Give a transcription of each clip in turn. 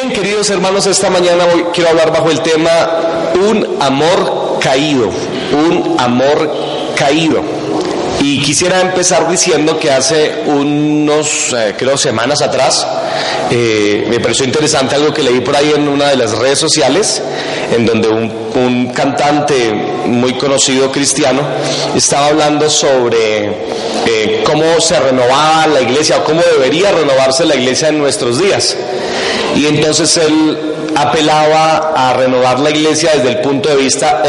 Bien, queridos hermanos, esta mañana hoy quiero hablar bajo el tema un amor caído, un amor caído. Y quisiera empezar diciendo que hace unos, eh, creo, semanas atrás, eh, me pareció interesante algo que leí por ahí en una de las redes sociales, en donde un, cantante muy conocido cristiano estaba hablando sobre eh, cómo se renovaba la iglesia o cómo debería renovarse la iglesia en nuestros días. Y entonces él apelaba a renovar la iglesia desde el punto de vista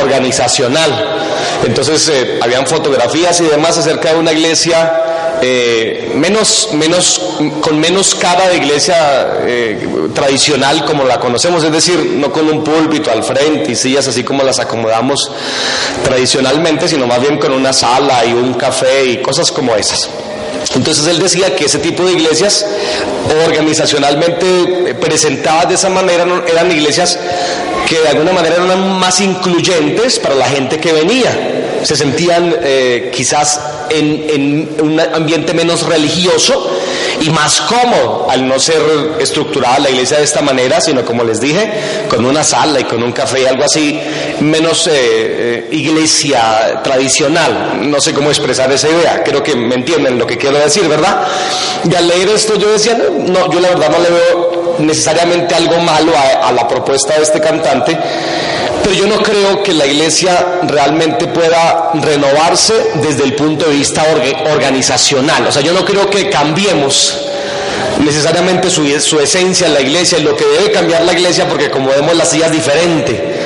organizacional. Entonces eh, habían fotografías y demás acerca de una iglesia eh, menos, menos, con menos cara de iglesia eh, tradicional como la conocemos, es decir, no con un púlpito al frente y sillas así como las acomodamos tradicionalmente, sino más bien con una sala y un café y cosas como esas. Entonces él decía que ese tipo de iglesias organizacionalmente presentadas de esa manera eran iglesias que de alguna manera eran más incluyentes para la gente que venía. Se sentían eh, quizás en, un ambiente menos religioso y más cómodo al no ser estructurada la iglesia de esta manera, sino como les dije, con una sala y con un café y algo así, menos eh, eh, iglesia tradicional. No sé cómo expresar esa idea, creo que me entienden lo que quiero decir, ¿verdad? Y al leer esto yo decía, no, yo la verdad no le veo necesariamente algo malo a la propuesta de este cantante, pero yo no creo que la iglesia realmente pueda renovarse desde el punto de vista organizacional. O sea, yo no creo que cambiemos necesariamente su, su esencia en la iglesia, lo que debe cambiar la iglesia porque como vemos las sillas diferente,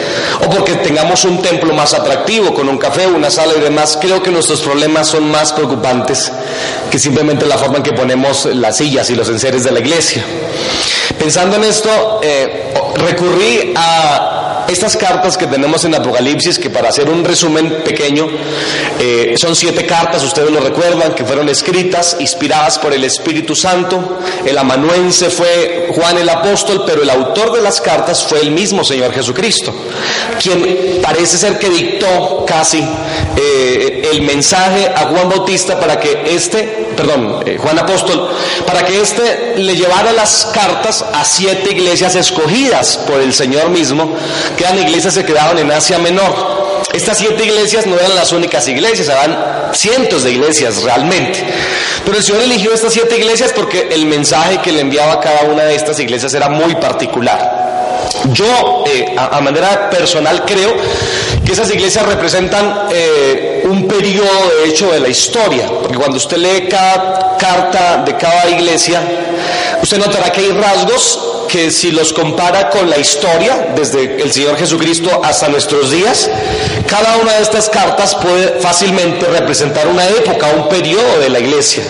o porque tengamos un templo más atractivo, con un café, una sala y demás, creo que nuestros problemas son más preocupantes que simplemente la forma en que ponemos las sillas y los enseres de la iglesia. Pensando en esto, eh, recurrí a estas cartas que tenemos en Apocalipsis, que para hacer un resumen pequeño, eh, son siete cartas, ustedes lo recuerdan, que fueron escritas, inspiradas por el Espíritu Santo. El amanuense fue Juan el apóstol, pero el autor de las cartas fue el mismo Señor Jesucristo, quien parece ser que dictó casi eh, el mensaje a Juan Bautista para que este, perdón, eh, Juan apóstol, para que este le llevara las cartas a siete iglesias escogidas por el Señor mismo, eran iglesias que quedaban en Asia Menor. Estas siete iglesias no eran las únicas iglesias, eran cientos de iglesias realmente. Pero el Señor eligió estas siete iglesias porque el mensaje que le enviaba a cada una de estas iglesias era muy particular. Yo, eh, a, manera personal, creo que esas iglesias representan eh, un periodo de hecho de la historia, porque cuando usted lee cada carta de cada iglesia, usted notará que hay rasgos que si los compara con la historia, desde el Señor Jesucristo hasta nuestros días, cada una de estas cartas puede fácilmente representar una época, un periodo de la iglesia.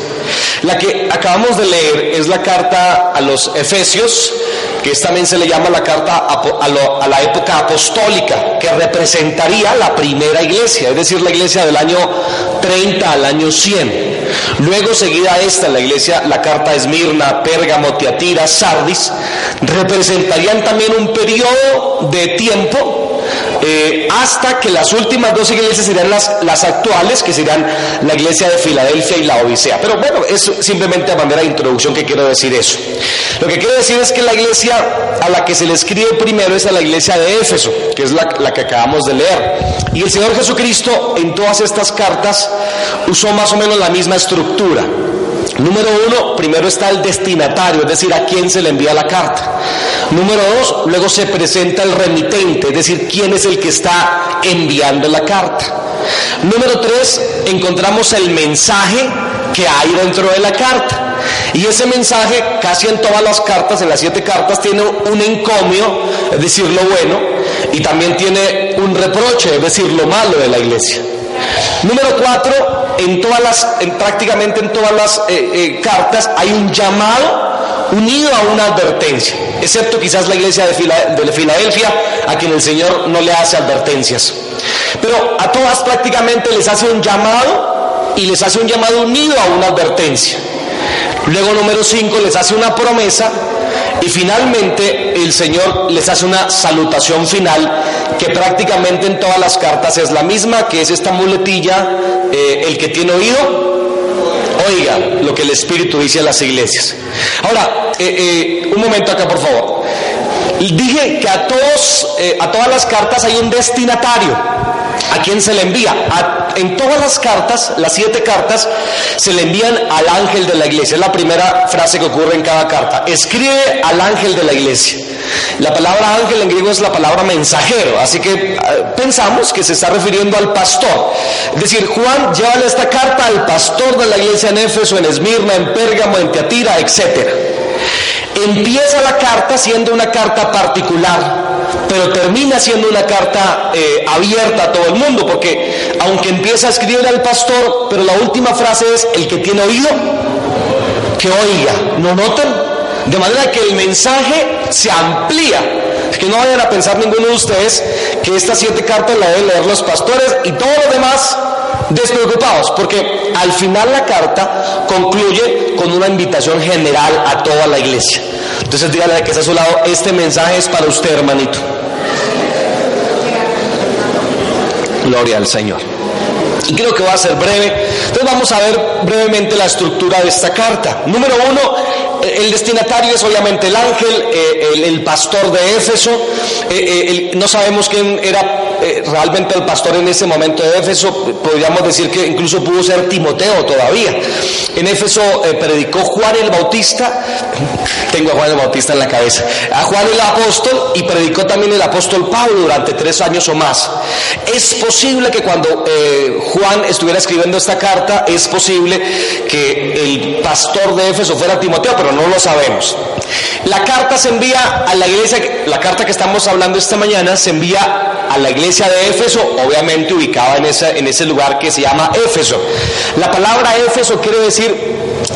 La que acabamos de leer es la carta a los Efesios, que también se le llama la carta a, la época apostólica, que representaría la primera iglesia, es decir, la iglesia del año 30 al año 100. Luego, seguida esta, la iglesia, la carta Esmirna, Pérgamo, Tiatira, Sardis, representarían también un periodo de tiempo eh, hasta que las últimas dos iglesias serían las, las actuales, que serían la iglesia de Filadelfia y la Odisea. Pero bueno, es simplemente a manera de introducción que quiero decir eso. Lo que quiero decir es que la iglesia a la que se le escribe primero es a la iglesia de Éfeso, que es la, la que acabamos de leer. Y el Señor Jesucristo en todas estas cartas usó más o menos la misma estructura. Número uno, primero está el destinatario, es decir, a quién se le envía la carta. Número dos, luego se presenta el remitente, es decir, quién es el que está enviando la carta. Número tres, encontramos el mensaje que hay dentro de la carta. Y ese mensaje, casi en todas las cartas, en las siete cartas, tiene un encomio, es decir, lo bueno, y también tiene un reproche, es decir, lo malo de la iglesia. Número cuatro, en todas las, en, prácticamente en todas las eh, eh, cartas hay un llamado unido a una advertencia, excepto quizás la iglesia de, de Filadelfia, a quien el Señor no le hace advertencias. Pero a todas prácticamente les hace un llamado y les hace un llamado unido a una advertencia. Luego número 5 les hace una promesa y finalmente el Señor les hace una salutación final que prácticamente en todas las cartas es la misma, que es esta muletilla, eh, el que tiene oído, Oiga lo que el Espíritu dice a las iglesias. Ahora, eh, eh, un momento acá, por favor. Dije que a, todos, eh, a todas las cartas hay un destinatario. ¿A quién se le envía? en todas las cartas, las siete cartas, se le envían al ángel de la iglesia. Es la primera frase que ocurre en cada carta. Escribe al ángel de la iglesia. La palabra ángel en griego es la palabra mensajero, así que eh, pensamos que se está refiriendo al pastor. Es decir, Juan, llévale esta carta al pastor de la iglesia en Éfeso, en Esmirna, en Pérgamo, en Teatira, etc. Empieza la carta siendo una carta particular, pero termina siendo una carta eh, abierta a todo el mundo, porque aunque empieza a escribirle al pastor, pero la última frase es, el que tiene oído, que oiga. ¿No notan? De manera que el mensaje se amplía. Que no vayan a pensar ninguno de ustedes que estas siete cartas las deben leer los pastores y todos los demás despreocupados, porque al final la carta concluye con una invitación general a toda la iglesia. Entonces dígale que está a su lado, este mensaje es para usted, hermanito. Gloria al Señor. Y creo que va a ser breve. Entonces vamos a ver brevemente la estructura de esta carta. Número uno, el destinatario es obviamente el ángel, eh, el, pastor de Éfeso. Eh, eh, no sabemos quién era realmente el pastor en ese momento de Éfeso. Podríamos decir que incluso pudo ser Timoteo todavía. En Éfeso predicó Juan el Bautista. Tengo a Juan el Bautista en la cabeza. A Juan el apóstol y predicó también el apóstol Pablo durante tres años o más. Es posible que cuando Juan estuviera escribiendo esta carta, es posible que el pastor de Éfeso fuera Timoteo, pero no lo sabemos. La carta se envía a la iglesia, la carta que estamos hablando esta mañana se envía a la iglesia de Éfeso, obviamente ubicada en, ese, en ese lugar que se llama Éfeso. La palabra Éfeso quiere decir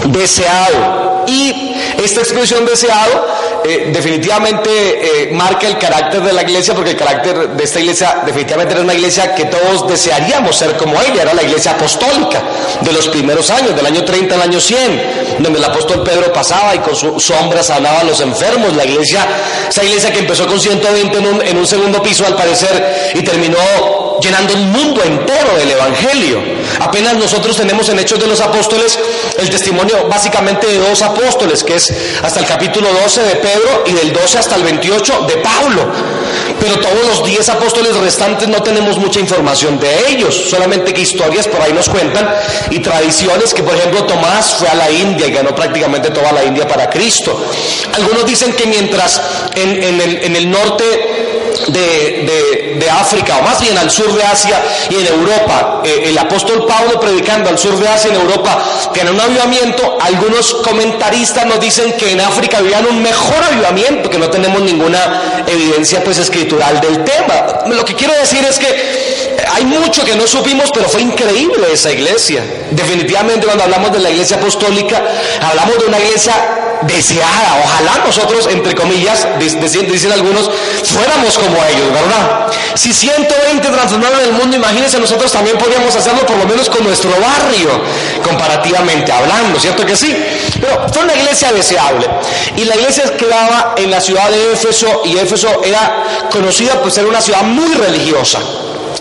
deseado. Y esta expresión deseado eh, definitivamente eh, marca el carácter de la iglesia, porque el carácter de esta iglesia definitivamente era una iglesia que todos desearíamos ser como ella, era la iglesia apostólica de los primeros años, del año 30 al año 100, donde el apóstol Pedro pasaba y con su sombra sanaba a los enfermos, la iglesia, esa iglesia que empezó con 120 en en un segundo piso al parecer y terminó llenando el mundo entero del Evangelio. Apenas nosotros tenemos en Hechos de los Apóstoles el testimonio básicamente de dos apóstoles, que es hasta el capítulo 12 de Pedro y del 12 hasta el 28 de Pablo. Pero todos los 10 apóstoles restantes no tenemos mucha información de ellos, solamente que historias por ahí nos cuentan y tradiciones que por ejemplo Tomás fue a la India y ganó prácticamente toda la India para Cristo. Algunos dicen que mientras en, el, en el norte de, África, o más bien al sur de Asia y en Europa. Eh, el apóstol Pablo predicando al sur de Asia y en Europa tiene un avivamiento. Algunos comentaristas nos dicen que en África vivían un mejor avivamiento, que no tenemos ninguna evidencia pues escritural del tema. Lo que quiero decir es que hay mucho que no supimos, pero fue increíble esa iglesia. Definitivamente cuando hablamos de la iglesia apostólica, hablamos de una iglesia deseada. Ojalá nosotros, entre comillas, dicen, algunos, fuéramos como ellos, ¿verdad? Si 120 transformaron el mundo, imagínense, nosotros también podríamos hacerlo por lo menos con nuestro barrio, comparativamente hablando, ¿cierto que sí? Pero fue una iglesia deseable. Y la iglesia quedaba en la ciudad de Éfeso, y Éfeso era conocida por ser una ciudad muy religiosa.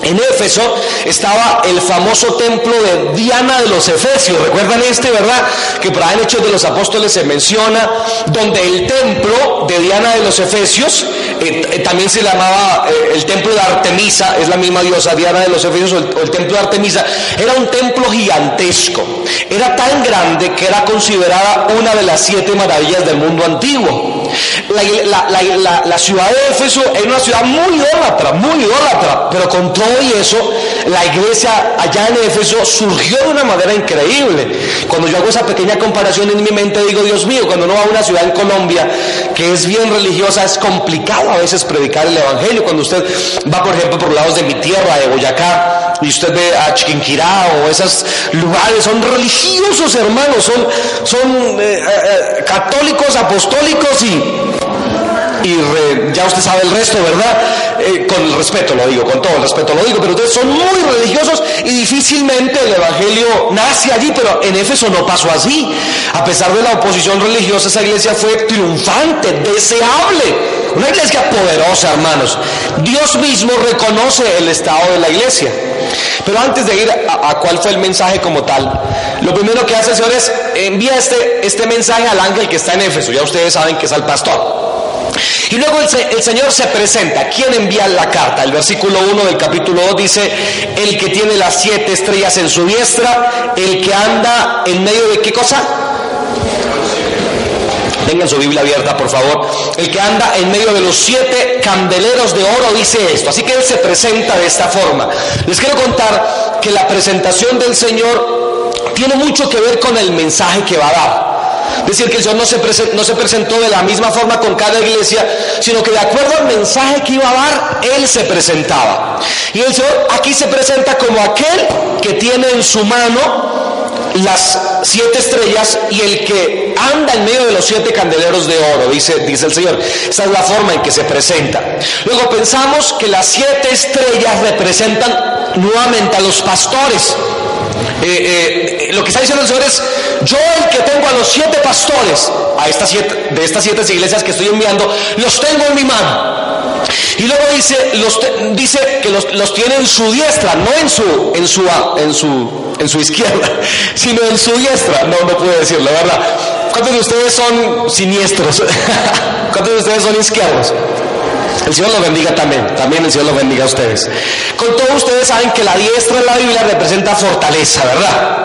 En Éfeso estaba el famoso templo de Diana de los Efesios. ¿Recuerdan este, verdad? Que por ahí en Hechos de los Apóstoles se menciona, donde el templo de Diana de los Efesios, eh, eh, también se llamaba eh, el templo de Artemisa, es la misma diosa Diana de los Efesios, o el, templo de Artemisa, era un templo gigantesco. Era tan grande que era considerada una de las siete maravillas del mundo antiguo. La, ciudad de Éfeso era una ciudad muy idólatra, muy idólatra, pero con todo y eso, la iglesia allá en Éfeso surgió de una manera increíble. Cuando yo hago esa pequeña comparación en mi mente, digo, Dios mío, cuando uno va a una ciudad en Colombia que es bien religiosa, es complicado a veces predicar el Evangelio. Cuando usted va, por ejemplo, por lados de mi tierra, de Boyacá, y usted ve a Chiquinquirá o esos lugares, son religiosos, hermanos, son, son eh, eh, eh, católicos, apostólicos y y ya usted sabe el resto, ¿verdad? Eh, con el respeto lo digo, con todo el respeto lo digo, pero ustedes son muy religiosos y difícilmente el Evangelio nace allí, pero en Éfeso no pasó así. A pesar de la oposición religiosa, esa iglesia fue triunfante, deseable Una iglesia poderosa, hermanos. Dios mismo reconoce el estado de la iglesia. Pero antes de ir a, cuál fue el mensaje como tal, lo primero que hace el Señor envía este, este mensaje al ángel que está en Éfeso. Ya ustedes saben que es al pastor. Y luego el, Señor se presenta. ¿Quién envía la carta? El versículo 1 del capítulo 2 dice, el que tiene las siete estrellas en su diestra, el que anda en medio de qué cosa? Tengan su Biblia abierta, por favor. El que anda en medio de los siete candeleros de oro dice esto. Así que Él se presenta de esta forma. Les quiero contar que la presentación del Señor tiene mucho que ver con el mensaje que va a dar. Decir, que el Señor no se, presentó, no se presentó de la misma forma con cada iglesia, sino que de acuerdo al mensaje que iba a dar, Él se presentaba. Y el Señor aquí se presenta como aquel que tiene en su mano las siete estrellas y el que anda en medio de los siete candeleros de oro, dice, dice el Señor. Esa es la forma en que se presenta. Luego pensamos que las siete estrellas representan nuevamente a los pastores. Eh, eh, lo que está diciendo el Señor es, yo el que tengo a los siete pastores, a estas siete, de estas siete iglesias que estoy enviando, los tengo en mi mano. Y luego dice, los dice que los, los, tiene en su diestra, no en su, en su, en su, en su izquierda, sino en su diestra. No, no puedo decirlo, ¿verdad? ¿Cuántos de ustedes son siniestros? ¿Cuántos de ustedes son izquierdos? El Señor los bendiga también, también el Señor los bendiga a ustedes. Con todo ustedes saben que la diestra en la Biblia representa fortaleza, ¿verdad?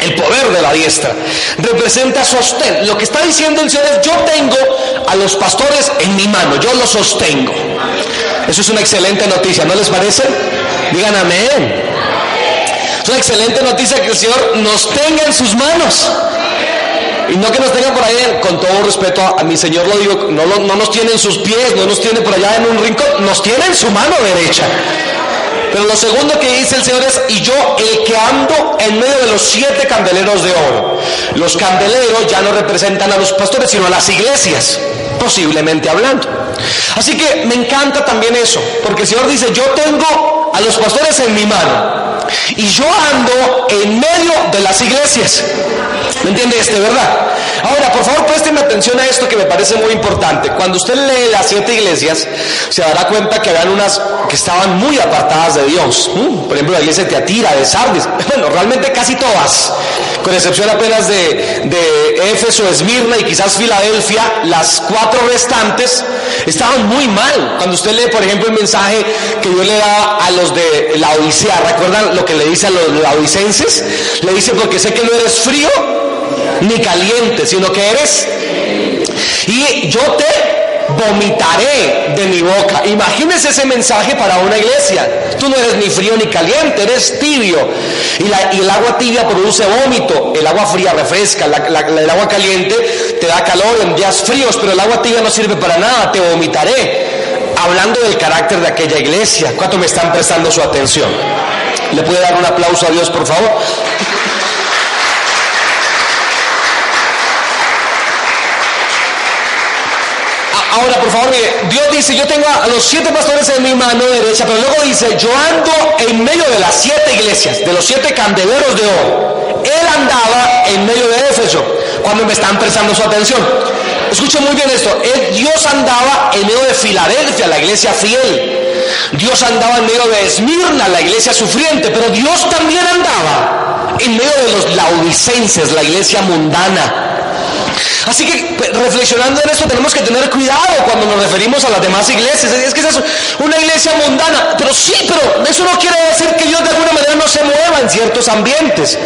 El poder de la diestra representa sostén. Lo que está diciendo el Señor es, yo tengo a los pastores en mi mano, yo los sostengo. Eso es una excelente noticia, ¿no les parece? Digan amén. Una excelente noticia que el Señor nos tenga en sus manos. Y no que nos tenga por ahí, con todo respeto a, mi Señor lo digo, no, no nos tiene en sus pies, no nos tiene por allá en un rincón, nos tiene en su mano derecha. Pero lo segundo que dice el Señor es, y yo el que ando en medio de los siete candeleros de oro. Los candeleros ya no representan a los pastores, sino a las iglesias, posiblemente hablando. Así que me encanta también eso, porque el Señor dice, yo tengo a los pastores en mi mano y yo ando en medio de las iglesias. ¿Me entiende este, verdad? Ahora, por favor, présteme atención a esto que me parece muy importante. Cuando usted lee las siete iglesias, se dará cuenta que habían unas que estaban muy apartadas de Dios. Mm, por ejemplo, la iglesia de Teatira, de Sardis. Bueno, realmente casi todas, con excepción apenas de, de Éfeso, Esmirna y quizás Filadelfia, las cuatro restantes estaban muy mal. Cuando usted lee, por ejemplo, el mensaje que Dios le da a los de la Odisea, ¿recuerdan lo que le dice a los laodicenses? Le dice, porque sé que no eres frío ni caliente, sino que eres... Y yo te vomitaré de mi boca. Imagínese ese mensaje para una iglesia. Tú no eres ni frío ni caliente, eres tibio. Y, el agua tibia produce vómito, el agua fría refresca, el agua caliente te da calor en días fríos, pero el agua tibia no sirve para nada, te vomitaré. Hablando del carácter de aquella iglesia, ¿cuánto me están prestando su atención? ¿Le puede dar un aplauso a Dios, por favor? Ahora, por favor, Dios dice, yo tengo a los siete pastores en mi mano derecha, pero luego dice, yo ando en medio de las siete iglesias, de los siete candeleros de oro. Él andaba en medio de Éfeso, cuando me están prestando su atención. Escuchen muy bien esto, Dios andaba en medio de Filadelfia, la iglesia fiel. Dios andaba en medio de Esmirna, la iglesia sufriente, pero Dios también andaba en medio de los laudicenses, la iglesia mundana. Así que reflexionando en esto tenemos que tener cuidado cuando nos referimos a las demás iglesias. Es que es una iglesia mundana, pero sí, pero eso no quiere decir que Dios de alguna manera no se mueva en ciertos ambientes.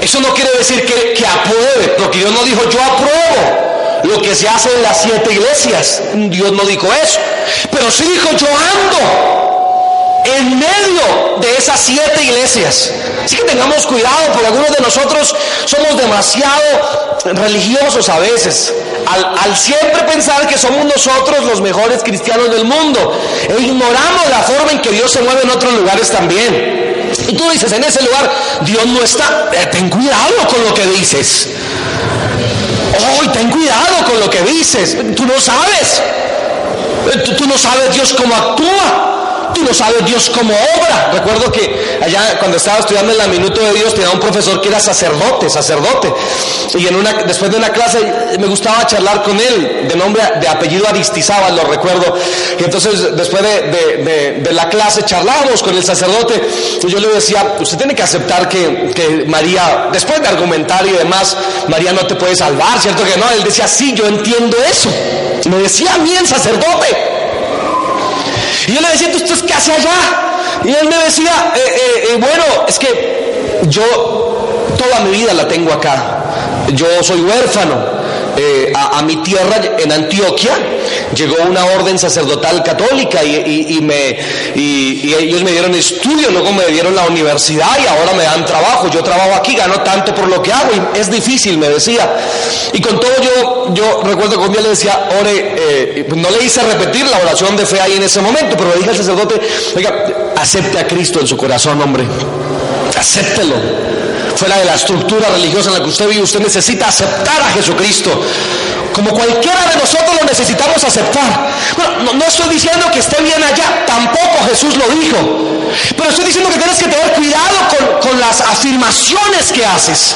Eso no quiere decir que, que apruebe, porque Dios no dijo yo apruebo lo que se hace en las siete iglesias. Dios no dijo eso. Pero sí dijo yo ando en medio de esas siete iglesias. Así que tengamos cuidado, porque algunos de nosotros somos demasiado religiosos a veces, al, siempre pensar que somos nosotros los mejores cristianos del mundo, e ignoramos la forma en que Dios se mueve en otros lugares también. Y tú dices, en ese lugar Dios no está, eh, ten cuidado con lo que dices. Hoy ten cuidado con lo que dices, tú no sabes, tú no sabes Dios cómo actúa. Tú no sabes Dios como obra. Recuerdo que allá cuando estaba estudiando en la Minuto de Dios tenía un profesor que era sacerdote, sacerdote. Y en una, después de una clase me gustaba charlar con él, de nombre, de apellido Aristizábal, lo recuerdo. Y entonces después de, de, la clase charlábamos con el sacerdote y yo le decía, usted tiene que aceptar que, que María, después de argumentar y demás, María no te puede salvar, ¿cierto que no? Él decía, sí, yo entiendo eso. Me decía a mí el sacerdote. Y yo le decía, ¿usted qué hace allá? Y él me decía, eh, eh, eh, bueno, es que yo toda mi vida la tengo acá. Yo soy huérfano. Eh, a, mi tierra en Antioquia, llegó una orden sacerdotal católica y, me, y, ellos me dieron estudio, luego me dieron la universidad y ahora me dan trabajo. Yo trabajo aquí, gano tanto por lo que hago y es difícil, me decía. Y con todo yo, yo recuerdo que un día le decía, ore, eh, no le hice repetir la oración de fe ahí en ese momento, pero le dije al sacerdote, oiga, acepte a Cristo en su corazón, hombre, acéptelo fuera de la estructura religiosa en la que usted vive, usted necesita aceptar a Jesucristo. Como cualquiera de nosotros lo necesitamos aceptar. Bueno, no, estoy diciendo que esté bien allá, tampoco Jesús lo dijo. Pero estoy diciendo que tienes que tener cuidado con, con las afirmaciones que haces.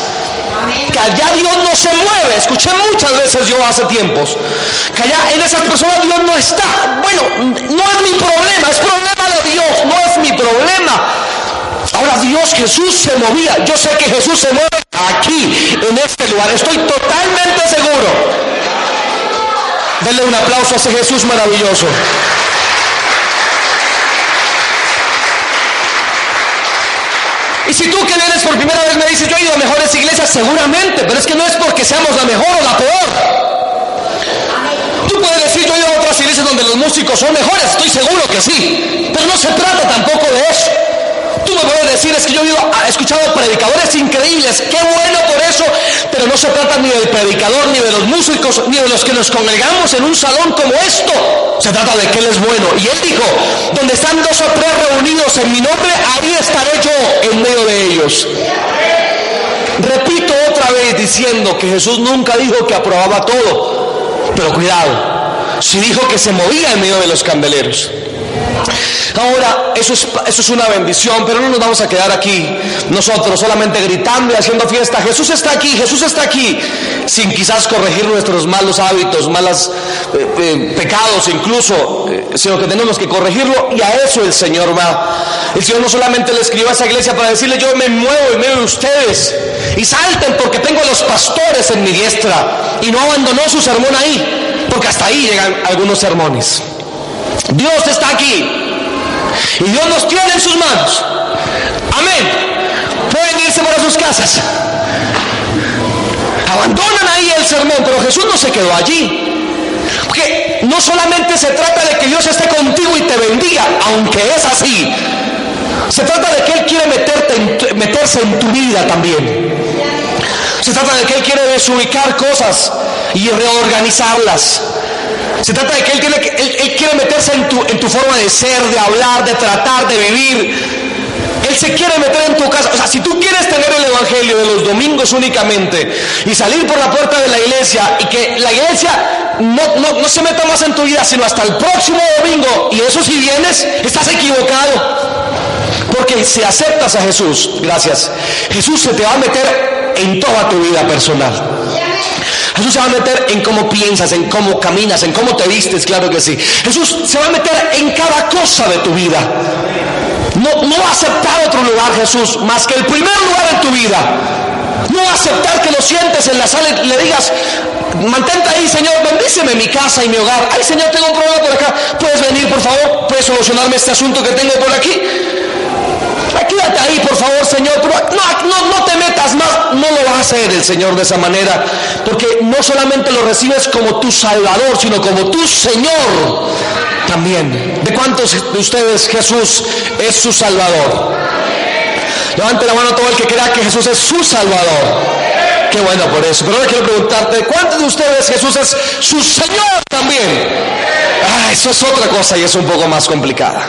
Que allá Dios no se mueve. Escuché muchas veces yo hace tiempos. Que allá en esas personas Dios no está. Bueno, no es mi problema, es problema de Dios, no es mi problema. Ahora Dios Jesús se movía. Yo sé que Jesús se mueve aquí, en este lugar. Estoy totalmente seguro. Denle un aplauso a ese Jesús maravilloso. Y si tú que vienes por primera vez me dices, yo he ido a mejores iglesias, seguramente, pero es que no es porque seamos la mejor o la peor. Tú puedes decir, yo he ido a otras iglesias donde los músicos son mejores, estoy seguro que sí, pero no se trata tampoco de eso. Tú me puedes decir, es que yo he escuchado predicadores increíbles, qué bueno por eso, pero no se trata ni del predicador, ni de los músicos, ni de los que nos congregamos en un salón como esto. Se trata de que Él es bueno. Y Él dijo, donde están dos o tres reunidos en mi nombre, ahí estaré yo en medio de ellos. Repito otra vez diciendo que Jesús nunca dijo que aprobaba todo, pero cuidado, si dijo que se movía en medio de los candeleros. Ahora, eso es, eso es una bendición, pero no nos vamos a quedar aquí nosotros solamente gritando y haciendo fiesta. Jesús está aquí, Jesús está aquí, sin quizás corregir nuestros malos hábitos, malos eh, eh, pecados incluso, eh, sino que tenemos que corregirlo y a eso el Señor va. El Señor no solamente le escribió a esa iglesia para decirle yo me muevo en medio de ustedes y salten porque tengo a los pastores en mi diestra y no abandonó su sermón ahí, porque hasta ahí llegan algunos sermones. Dios está aquí. Y Dios nos tiene en sus manos. Amén. Pueden irse para sus casas. Abandonan ahí el sermón, pero Jesús no se quedó allí. Porque no solamente se trata de que Dios esté contigo y te bendiga, aunque es así. Se trata de que Él quiere meterte meterse en tu vida también. Se trata de que Él quiere desubicar cosas y reorganizarlas. Se trata de que Él, quiere meterse en tu, forma de ser, de hablar, de tratar, de vivir. Él se quiere meter en tu casa. O sea, si tú quieres tener el Evangelio de los domingos únicamente y salir por la puerta de la iglesia y que la iglesia no, no, no, se meta más en tu vida, sino hasta el próximo domingo, y eso si vienes, estás equivocado. Porque si aceptas a Jesús, gracias, Jesús se te va a meter en toda tu vida personal. Jesús se va a meter en cómo piensas, en cómo caminas, en cómo te vistes, claro que sí. Jesús se va a meter en cada cosa de tu vida. No, no va a aceptar otro lugar, Jesús, más que el primer lugar en tu vida. No aceptar que lo sientes en la sala y le digas, mantente ahí, Señor, bendíceme mi casa y mi hogar. Ay, Señor, tengo un problema por acá. ¿Puedes venir, por favor? ¿Puedes solucionarme este asunto que tengo por aquí? Quédate ahí, por favor, Señor. No, no, te más. No lo va a hacer el Señor de esa manera. Porque no solamente lo recibes como tu Salvador, sino como tu Señor también. ¿De cuántos de ustedes Jesús es su Salvador? Levante la mano todo el que crea que Jesús es su Salvador. Qué bueno por eso. Pero ahora quiero preguntarte, ¿cuántos de ustedes Jesús es su Señor también? Ah, eso es otra cosa y es un poco más complicada.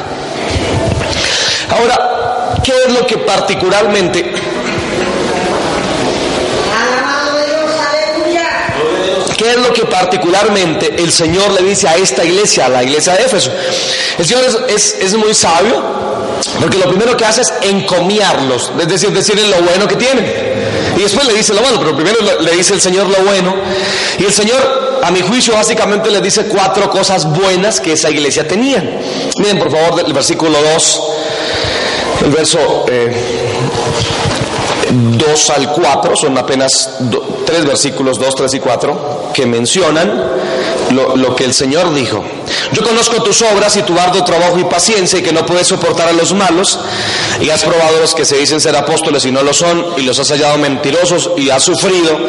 Ahora, ¿Qué es lo que particularmente... ¿Qué ¿qué es lo que particularmente el Señor le dice a esta iglesia, a la iglesia de Éfeso? El Señor es, es, muy sabio, porque lo primero que hace es encomiarlos, es decir, decirles lo bueno que tienen. Y después le dice lo malo, pero primero le dice el Señor lo bueno. Y el Señor, a mi juicio, básicamente le dice cuatro cosas buenas que esa iglesia tenía. Miren, por favor, el versículo 2, el verso... Eh, 2 al 4, son apenas tres versículos, 2, 3 y 4, que mencionan lo, lo, que el Señor dijo. Yo conozco tus obras y tu arduo trabajo y paciencia y que no puedes soportar a los malos y has probado a los que se dicen ser apóstoles y no lo son y los has hallado mentirosos y has sufrido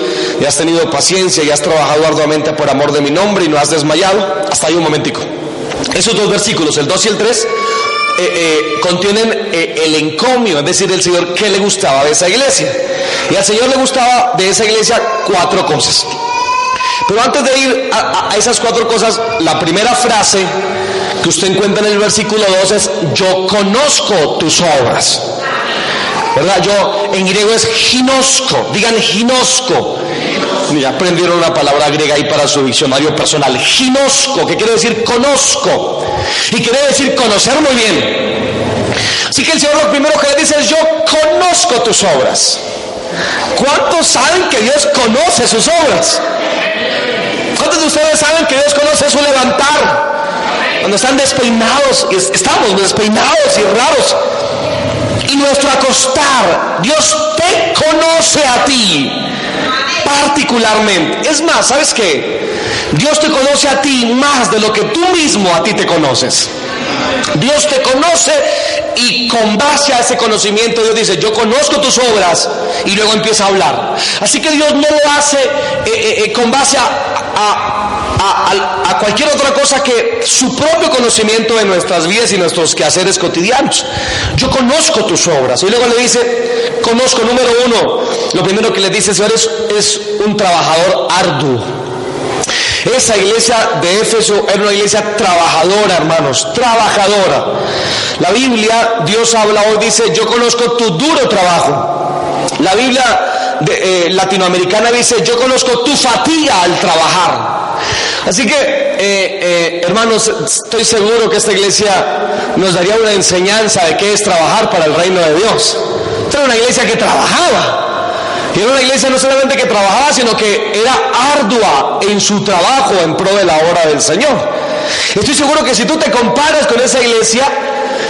y has tenido paciencia y has trabajado arduamente por amor de mi nombre y no has desmayado. Hasta ahí un momentico. Esos dos versículos, el 2 y el 3, eh, eh, contienen eh, el encomio, es decir, el Señor qué le gustaba de esa iglesia. Y al Señor le gustaba de esa iglesia cuatro cosas. Pero antes de ir a, esas cuatro cosas, la primera frase que usted encuentra en el versículo 2 es, yo conozco tus obras. ¿Verdad? Yo en griego es ginosco, digan ginosco. Ya aprendieron una palabra griega ahí para su diccionario personal. Ginosco, que quiere decir conozco. Y quiere decir conocer muy bien. Así que el Señor lo primero que le dice es, yo conozco tus obras. ¿Cuántos saben que Dios conoce sus obras? ¿Cuántos de ustedes saben que Dios conoce su levantar? Cuando están despeinados, estamos despeinados y raros. Y nuestro acostar, Dios te conoce a ti particularmente. Es más, ¿sabes qué? Dios te conoce a ti más de lo que tú mismo a ti te conoces. Dios te conoce y con base a ese conocimiento Dios dice, yo conozco tus obras y luego empieza a hablar. Así que Dios no lo hace eh, eh, eh, con base a, a, cualquier otra cosa que su propio conocimiento de nuestras vidas y nuestros quehaceres cotidianos. Yo conozco tus obras. Y luego le dice, conozco, número uno, lo primero que le dice, Señor, es, es un trabajador arduo. Esa iglesia de Éfeso era una iglesia trabajadora, hermanos, trabajadora. La Biblia, Dios habla hoy, dice, yo conozco tu duro trabajo. La Biblia de, eh, latinoamericana dice, yo conozco tu fatiga al trabajar. Así que, eh, eh, hermanos, estoy seguro que esta iglesia nos daría una enseñanza de qué es trabajar para el reino de Dios. Era una iglesia que trabajaba. Y era una iglesia no solamente que trabajaba, sino que era ardua en su trabajo en pro de la obra del Señor. Estoy seguro que si tú te comparas con esa iglesia,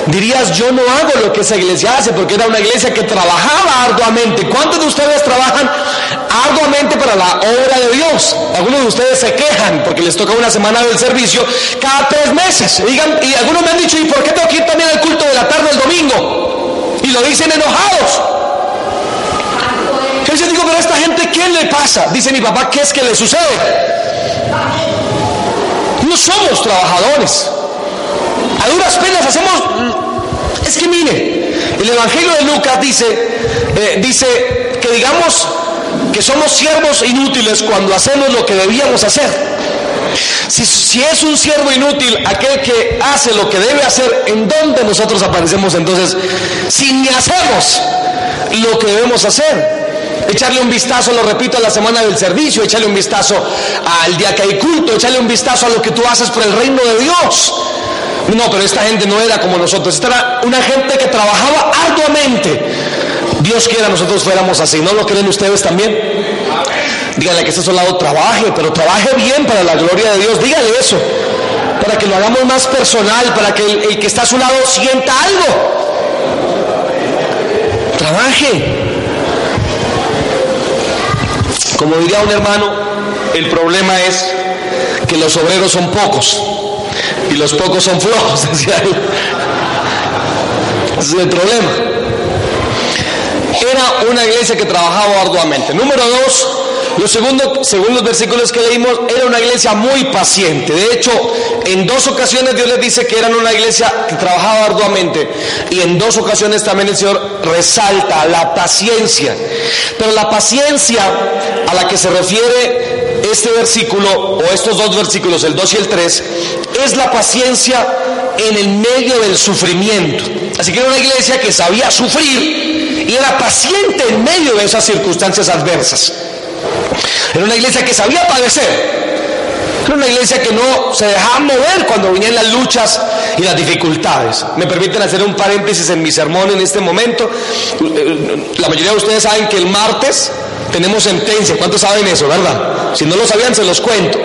dirías, yo no hago lo que esa iglesia hace, porque era una iglesia que trabajaba arduamente. ¿Cuántos de ustedes trabajan arduamente para la obra de Dios? Algunos de ustedes se quejan porque les toca una semana del servicio cada tres meses. Y, y algunos me han dicho, ¿y por qué tengo que ir también al culto de la tarde el domingo? Y dicen enojados. Yo digo, pero a esta gente, ¿qué le pasa? Dice mi papá, ¿qué es que le sucede? No somos trabajadores. A duras penas hacemos... Es que mire, el Evangelio de Lucas dice, eh, dice que digamos que somos siervos inútiles cuando hacemos lo que debíamos hacer. Si, es un siervo inútil aquel que hace lo que debe hacer, ¿en dónde nosotros aparecemos entonces? Si ni hacemos lo que debemos hacer echarle un vistazo, lo repito, a la semana del servicio, echarle un vistazo al día que hay culto, echarle un vistazo a lo que tú haces por el reino de Dios. No, pero esta gente no era como nosotros, esta era una gente que trabajaba arduamente. Dios quiera nosotros fuéramos así, ¿no lo creen ustedes también? Díganle que este es su lado trabaje, pero trabaje bien para la gloria de Dios, dígale eso, para que lo hagamos más personal, para que el que está a su lado sienta algo. Trabaje. Como diría un hermano, el problema es que los obreros son pocos y los pocos son flojos. Ese es el problema. Era una iglesia que trabajaba arduamente. Número dos, los segundos, según los versículos que leímos, era una iglesia muy paciente. De hecho, en dos ocasiones Dios les dice que eran una iglesia que trabajaba arduamente. Y en dos ocasiones también el Señor resalta la paciencia. Pero la paciencia a la que se refiere este versículo, o estos dos versículos, el 2 y el 3, es la paciencia en el medio del sufrimiento. Así que era una iglesia que sabía sufrir y era paciente en medio de esas circunstancias adversas. Era una iglesia que sabía padecer, Era una iglesia que no se dejaba mover cuando venían las luchas y las dificultades. Me permiten hacer un paréntesis en mi sermón en este momento. La mayoría de ustedes saben que el martes tenemos sentencia. ¿Cuántos saben eso, verdad? Si no lo sabían, se los cuento.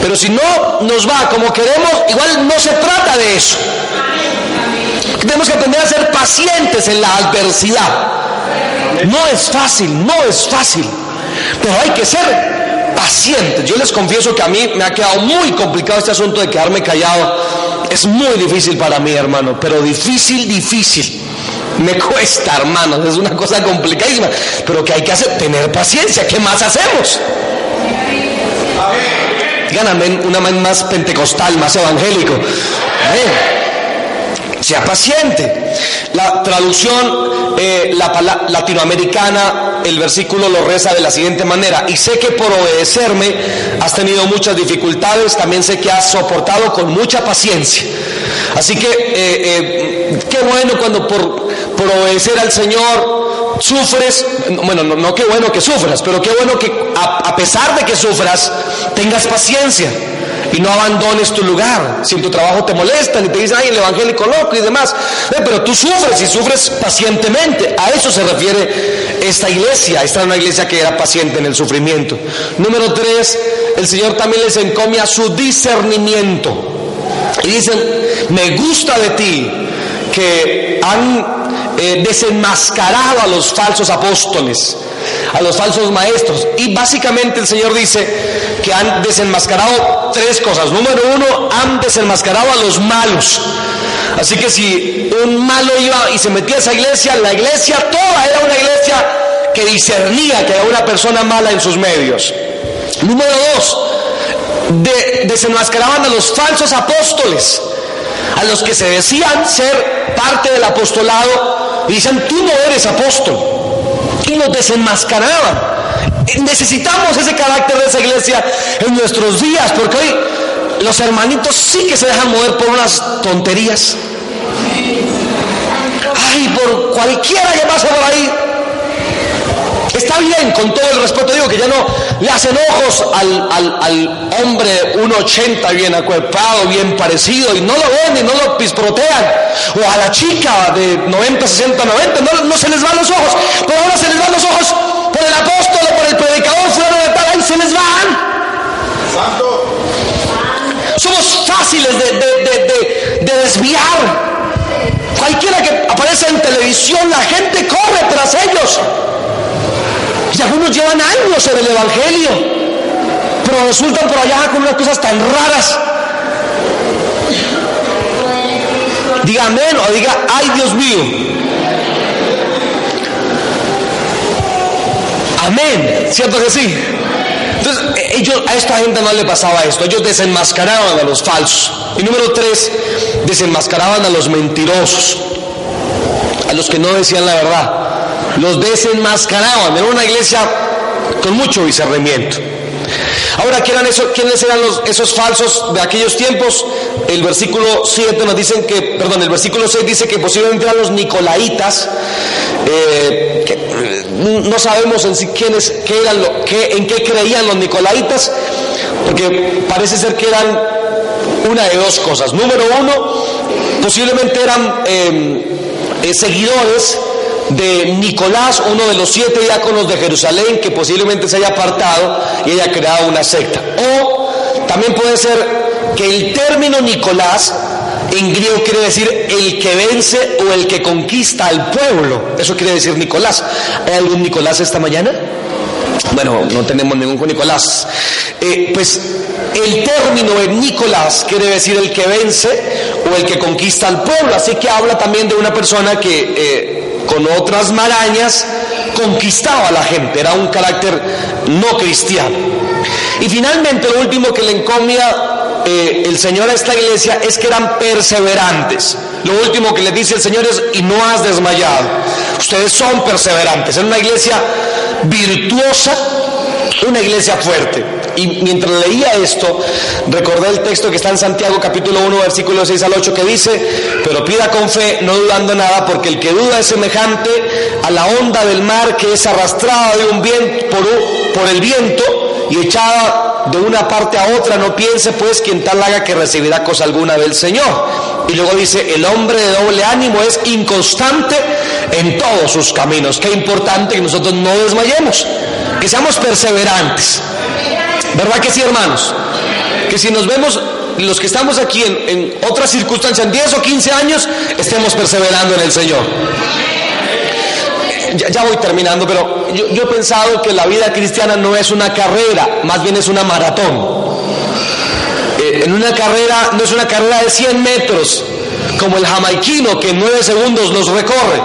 Pero si no nos va como queremos, igual no se trata de eso. Tenemos que aprender a ser pacientes en la adversidad. No es fácil, no es fácil. Pero hay que ser pacientes. Yo les confieso que a mí me ha quedado muy complicado este asunto de quedarme callado. Es muy difícil para mí, hermano, pero difícil, difícil. Me cuesta, hermanos, es una cosa complicadísima, pero que hay que hacer, tener paciencia. ¿Qué más hacemos? Digan una más pentecostal, más evangélico. Sea paciente. La traducción eh, la, latinoamericana, el versículo lo reza de la siguiente manera. Y sé que por obedecerme has tenido muchas dificultades, también sé que has soportado con mucha paciencia. Así que eh, eh, qué bueno cuando por, obedecer al Señor sufres, bueno, no, no, qué bueno que sufras, pero qué bueno que a, pesar de que sufras, tengas paciencia y no abandones tu lugar. Si en tu trabajo te molestan y te dicen, ay, el evangélico loco y demás, pero tú sufres y sufres pacientemente. A eso se refiere esta iglesia. Esta es una iglesia que era paciente en el sufrimiento. Número tres, el Señor también les encomia su discernimiento. Y dicen, me gusta de ti que han eh, desenmascarado a los falsos apóstoles, a los falsos maestros. Y básicamente el Señor dice que han desenmascarado tres cosas. Número uno, han desenmascarado a los malos. Así que si un malo iba y se metía a esa iglesia, la iglesia toda era una iglesia que discernía que era una persona mala en sus medios. Número dos, desenmascaraban a los falsos apóstoles, a los que se decían ser parte del apostolado y dicen, tú no eres apóstol. Y los desenmascaraban. Necesitamos ese carácter de esa iglesia en nuestros días, porque hoy los hermanitos sí que se dejan mover por unas tonterías. Ay, por cualquiera que pase por ahí, Está bien, con todo el respeto, digo que ya no le hacen ojos al, al, hombre 1,80 bien acuerpado, bien parecido, y no lo ven y no lo pisprotean. O a la chica de 90, 60, 90, no, no se les van los ojos. Pero ahora se les van los ojos por el apóstol o por el predicador, fuera de tal, ahí se les van. Somos fáciles de, de, de desviar. Cualquiera que aparece en televisión, la gente corre tras ellos. Algunos llevan años en el Evangelio, pero resultan por allá con unas cosas tan raras. Diga amén o diga, ay Dios mío. Amén, ¿cierto que sí? Entonces, ellos, a esta gente no le pasaba esto, ellos desenmascaraban a los falsos. Y número tres, desenmascaraban a los mentirosos, a los que no decían la verdad los desenmascaraban. Era una iglesia con mucho discernimiento. Ahora, ¿quiénes eran los, esos falsos de aquellos tiempos? El versículo 7 nos dicen que, perdón, el versículo 6 dice que posiblemente eran los nicolaitas, eh, eh, no sabemos en sí quiénes, qué eran lo, qué, en qué creían los nicolaitas, porque parece ser que eran una de dos cosas. Número uno, posiblemente eran eh, seguidores de Nicolás, uno de los siete diáconos de Jerusalén, que posiblemente se haya apartado y haya creado una secta. O también puede ser que el término Nicolás en griego quiere decir el que vence o el que conquista al pueblo. Eso quiere decir Nicolás. ¿Hay algún Nicolás esta mañana? Bueno, no tenemos ningún Nicolás. Eh, pues el término de Nicolás quiere decir el que vence o el que conquista al pueblo. Así que habla también de una persona que eh, con otras marañas, conquistaba a la gente, era un carácter no cristiano. Y finalmente lo último que le encomia eh, el Señor a esta iglesia es que eran perseverantes. Lo último que le dice el Señor es, y no has desmayado. Ustedes son perseverantes. Es una iglesia virtuosa, una iglesia fuerte. Y mientras leía esto, recordé el texto que está en Santiago capítulo 1, versículo 6 al 8, que dice, pero pida con fe, no dudando nada, porque el que duda es semejante a la onda del mar que es arrastrada de un viento por, por el viento y echada de una parte a otra, no piense pues quien tal haga que recibirá cosa alguna del Señor. Y luego dice, el hombre de doble ánimo es inconstante en todos sus caminos. Qué importante que nosotros no desmayemos, que seamos perseverantes. ¿Verdad que sí, hermanos? Que si nos vemos los que estamos aquí en, en otras circunstancias, en 10 o 15 años, estemos perseverando en el Señor ya, voy terminando, pero yo, he pensado que la vida cristiana no es una carrera, más bien es una maratón. Eh, en una carrera, no es una carrera de 100 metros, como el jamaiquino que en 9 segundos los recorre.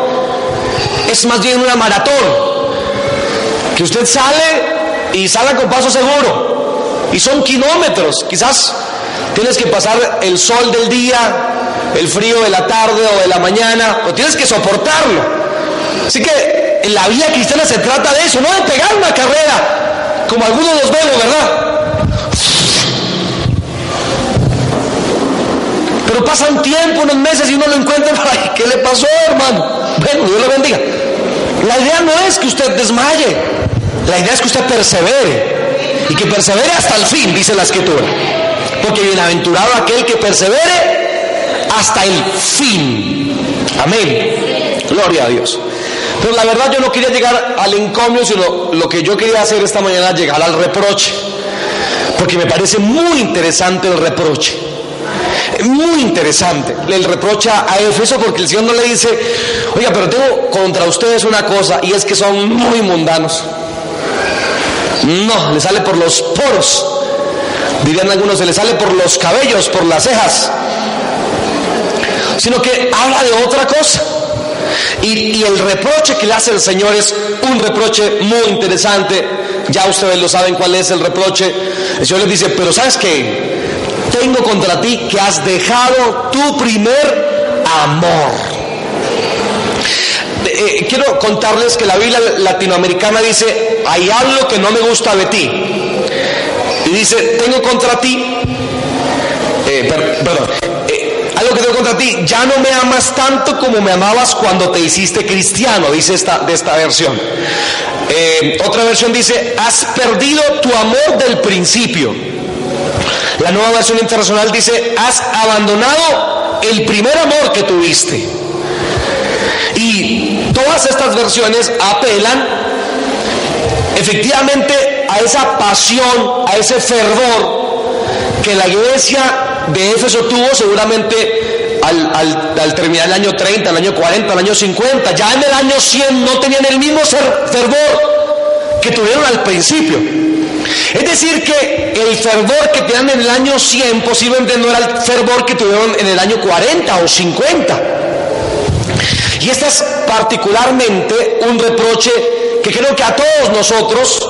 Es más bien una maratón, que usted sale y sale con paso seguro. Y son kilómetros, quizás tienes que pasar el sol del día, el frío de la tarde o de la mañana, o tienes que soportarlo. Así que en la vida cristiana se trata de eso, no de pegar una carrera, como algunos los vemos, ¿verdad? Pero pasa un tiempo, unos meses y uno lo encuentra, ay, ¿qué le pasó, hermano? Bueno, Dios lo bendiga. La idea no es que usted desmaye, la idea es que usted persevere y que persevere hasta el fin, dice la escritura. Porque bienaventurado aquel que persevere hasta el fin. Amén. Gloria a Dios. Pero la verdad yo no quería llegar al encomio, sino lo que yo quería hacer esta mañana, llegar al reproche. Porque me parece muy interesante el reproche. Muy interesante el reproche a Éfeso porque el Señor no le dice, oiga, pero tengo contra ustedes una cosa y es que son muy mundanos. No, le sale por los poros. Dirían algunos, se le sale por los cabellos, por las cejas. Sino que habla de otra cosa. Y, el reproche que le hace el Señor es un reproche muy interesante. Ya ustedes lo saben cuál es el reproche. El Señor les dice, pero ¿sabes qué? Tengo contra ti que has dejado tu primer amor. Eh, quiero contarles que la Biblia latinoamericana dice, hay algo que no me gusta de ti. Y dice, tengo contra ti, eh, perdón, algo que tengo contra ti, ya no me amas tanto como me amabas cuando te hiciste cristiano, dice esta, de esta versión. Eh, otra versión dice, has perdido tu amor del principio. La nueva versión internacional dice, has abandonado el primer amor que tuviste. Todas estas versiones apelan efectivamente a esa pasión, a ese fervor que la iglesia de Éfeso tuvo seguramente al, terminar el año 30, el año 40, el año 50. Ya en el año 100 no tenían el mismo fervor que tuvieron al principio. Es decir, que el fervor que tenían en el año 100 posiblemente no era el fervor que tuvieron en el año 40 o 50. Y este es particularmente un reproche que creo que a todos nosotros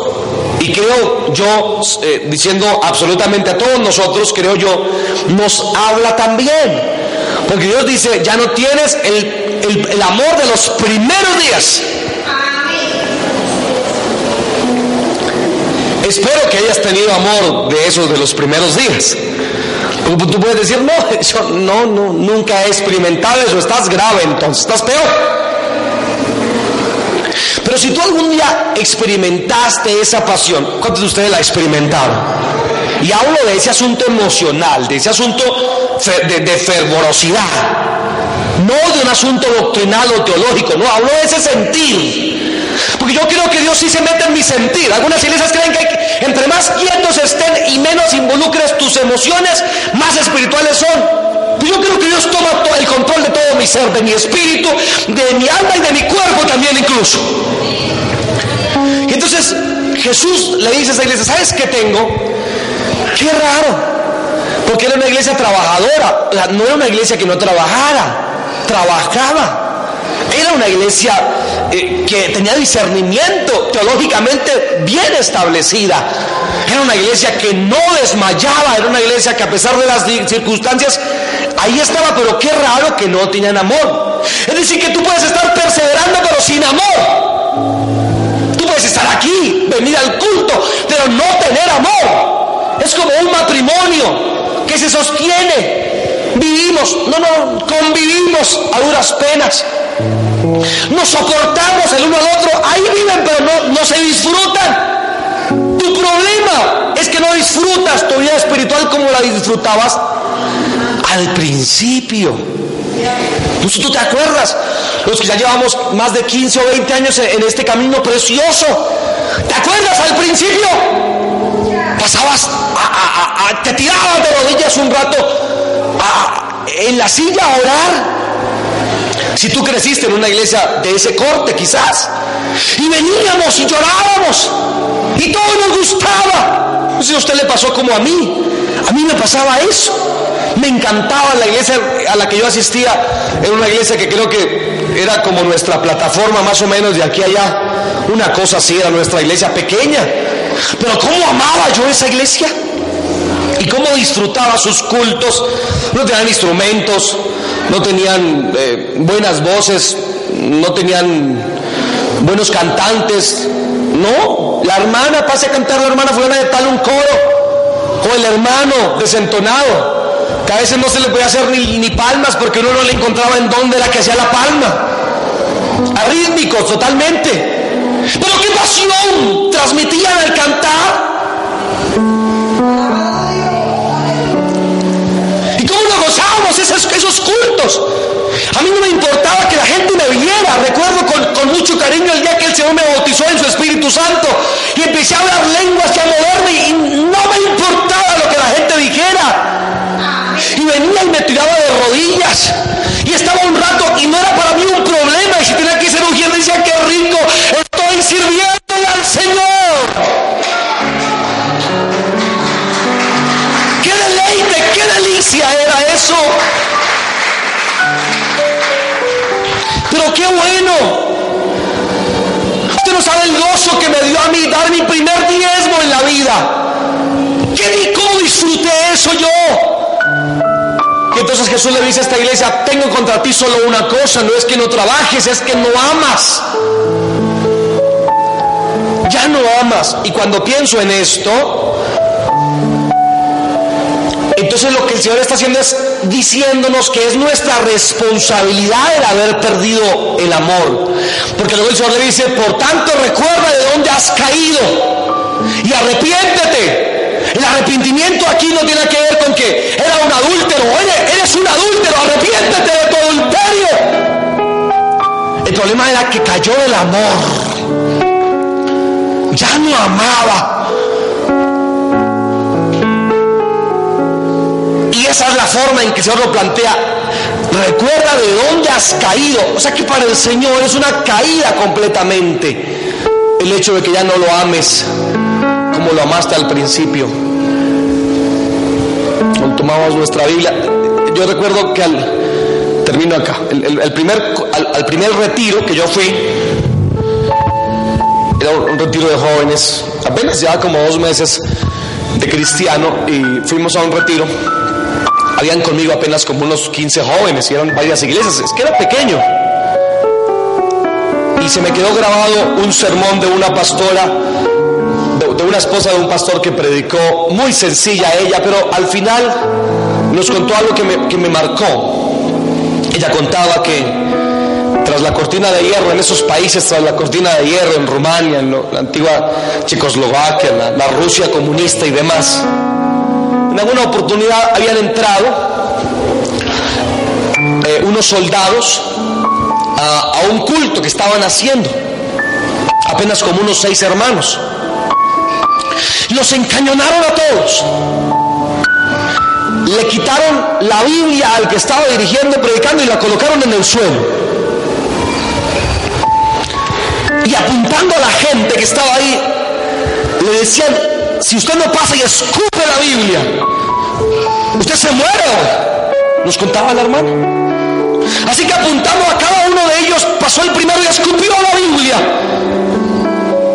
y creo yo, eh, diciendo absolutamente a todos nosotros, creo yo, nos habla también. Porque Dios dice, ya no tienes el, el amor de los primeros días. Espero que hayas tenido amor de esos de los primeros días. Tú puedes decir, no, yo no, no, nunca he experimentado eso, estás grave entonces, estás peor. Pero si tú algún día experimentaste esa pasión, ¿cuántos de ustedes la experimentaron? Y hablo de ese asunto emocional, de ese asunto de, fervorosidad, no de un asunto doctrinal o teológico, no, hablo de ese sentir. Porque yo creo que Dios sí se mete en mi sentir. Algunas iglesias creen que entre más quietos estén y menos involucres tus emociones, más espirituales son. Yo creo que Dios toma el control de todo mi ser, de mi espíritu, de mi alma y de mi cuerpo también incluso. Y entonces Jesús le dice a esa iglesia, ¿sabes qué tengo? Qué raro. Porque era una iglesia trabajadora. No era una iglesia que no trabajara. Trabajaba. Era una iglesia eh, que tenía discernimiento teológicamente bien establecida. Era una iglesia que no desmayaba. Era una iglesia que a pesar de las circunstancias Ahí estaba, pero qué raro que no tenían amor. Es decir, que tú puedes estar perseverando, pero sin amor. Tú puedes estar aquí, venir al culto, pero no tener amor. Es como un matrimonio que se sostiene. Vivimos, no, no, convivimos a duras penas. Nos soportamos el uno al otro. Ahí viven, pero no, no se disfrutan. Tu problema es que no disfrutas tu vida espiritual como la disfrutabas al principio. ¿Tú te acuerdas? Los que ya llevamos más de 15 o 20 años en este camino precioso. ¿Te acuerdas al principio? Pasabas, te tirabas de rodillas un rato en la silla a orar. Si tú creciste en una iglesia de ese corte, quizás, y veníamos y llorábamos, y todo nos gustaba. Si a usted le pasó como a mí. A mí me pasaba eso. Me encantaba la iglesia a la que yo asistía. Era una iglesia que creo que era como nuestra plataforma más o menos de aquí a allá. Una cosa así era nuestra iglesia pequeña. Pero ¿cómo amaba yo esa iglesia? Y cómo disfrutaba sus cultos. No tenían instrumentos, no tenían eh, buenas voces, no tenían buenos cantantes. No, la hermana, pase a cantar la hermana fulana de tal un coro. O el hermano desentonado que a veces no se le podía hacer ni, palmas porque uno no le encontraba en dónde era que hacía la palma. Arrítmicos totalmente. Pero qué pasión transmitían al cantar. Y cómo nos gozábamos esos, cultos. A mí no me importaba que la gente me viera. Recuerdo con, con, mucho cariño el día que el Señor me bautizó en su Espíritu Santo y empecé a hablar lenguas y a moverme y venía y me tiraba de rodillas. Y estaba un rato y no era para mí un problema. Y si tenía que ser un decía qué rico estoy sirviéndole al Señor qué deleite qué delicia era eso. Pero qué bueno. Usted no sabe el gozo que entonces Jesús le dice a esta iglesia, tengo contra ti solo una cosa, no es que no trabajes, es que no amas. Ya no amas. Y cuando pienso en esto, entonces lo que el Señor está haciendo es diciéndonos que es nuestra responsabilidad el haber perdido el amor. Porque luego el Señor le dice, por tanto recuerda de dónde has caído y arrepiéntete. El arrepentimiento aquí no tiene que ver con que era un adúltero. Eres un adúltero, arrepiéntete de tu adulterio. El problema era que cayó el amor. Ya no amaba. Y esa es la forma en que Señor lo plantea. Recuerda de dónde has caído. O sea que para el Señor es una caída completamente. El hecho de que ya no lo ames lo amaste al principio. Cuando tomamos nuestra Biblia, yo recuerdo que al, termino acá, el, primer, al, primer retiro que yo fui, era un retiro de jóvenes, apenas ya como dos meses de cristiano y fuimos a un retiro. Habían conmigo apenas como unos 15 jóvenes y eran varias iglesias, es que era pequeño. Y se me quedó grabado un sermón de una pastora esposa de un pastor que predicó, muy sencilla ella, pero al final nos contó algo que me, que me marcó. Ella contaba que tras la cortina de hierro en esos países, tras la cortina de hierro en Rumania, en la antigua Checoslovaquia, la, Rusia comunista y demás, en alguna oportunidad habían entrado eh, unos soldados a un culto que estaban haciendo, apenas como unos seis hermanos. Los encañonaron a todos. Le quitaron la Biblia al que estaba dirigiendo, predicando y la colocaron en el suelo. Y apuntando a la gente que estaba ahí, le decían, si usted no pasa y escupe la Biblia, usted se muere. Nos contaba la hermana. Así que apuntando a cada uno de ellos, pasó el primero y escupió la Biblia.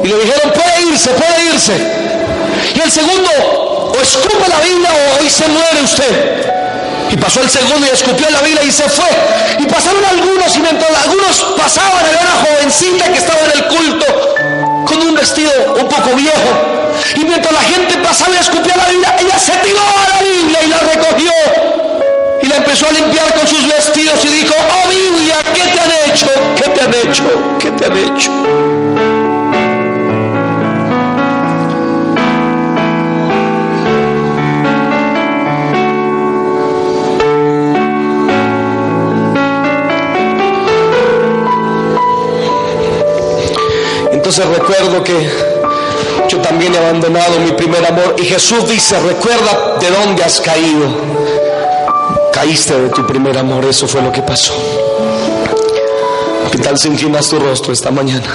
Y le dijeron, puede irse, puede irse. El segundo, o escupe la Biblia o hoy se muere usted. Y pasó el segundo y escupió la Biblia y se fue. Y pasaron algunos y mientras algunos pasaban, había una jovencita que estaba en el culto con un vestido un poco viejo. Y mientras la gente pasaba y escupía la Biblia, ella se tiró a la Biblia y la recogió. Y la empezó a limpiar con sus vestidos y dijo, oh Biblia, ¿qué te han hecho? ¿Qué te han hecho? ¿Qué te han hecho? Recuerdo que yo también he abandonado mi primer amor y Jesús dice, recuerda de dónde has caído. Caíste de tu primer amor, eso fue lo que pasó. ¿Qué tal si inclinas tu rostro esta mañana?